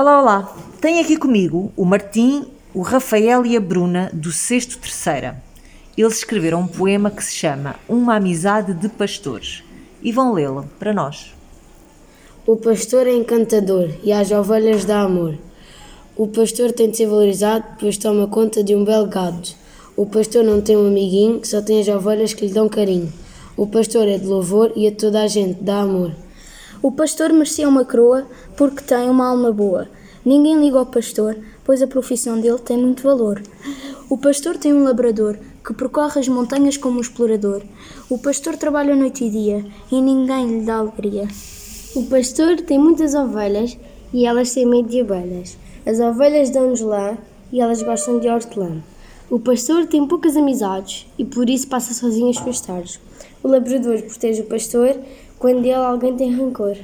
Olá, olá. Tenho aqui comigo o Martim, o Rafael e a Bruna do Sexto Terceira. Eles escreveram um poema que se chama Uma Amizade de Pastores e vão lê-lo para nós. O pastor é encantador e às ovelhas dá amor. O pastor tem de ser valorizado, pois toma conta de um belo gado. O pastor não tem um amiguinho, só tem as ovelhas que lhe dão carinho. O pastor é de louvor e a toda a gente dá amor. O pastor merecia uma coroa porque tem uma alma boa. Ninguém liga ao pastor, pois a profissão dele tem muito valor. O pastor tem um labrador que percorre as montanhas como um explorador. O pastor trabalha noite e dia e ninguém lhe dá alegria. O pastor tem muitas ovelhas e elas têm medo de abelhas. As ovelhas dão-nos lã e elas gostam de hortelã. O pastor tem poucas amizades e por isso passa sozinho as suas tardes. O labrador protege o pastor quando dele alguém tem rancor.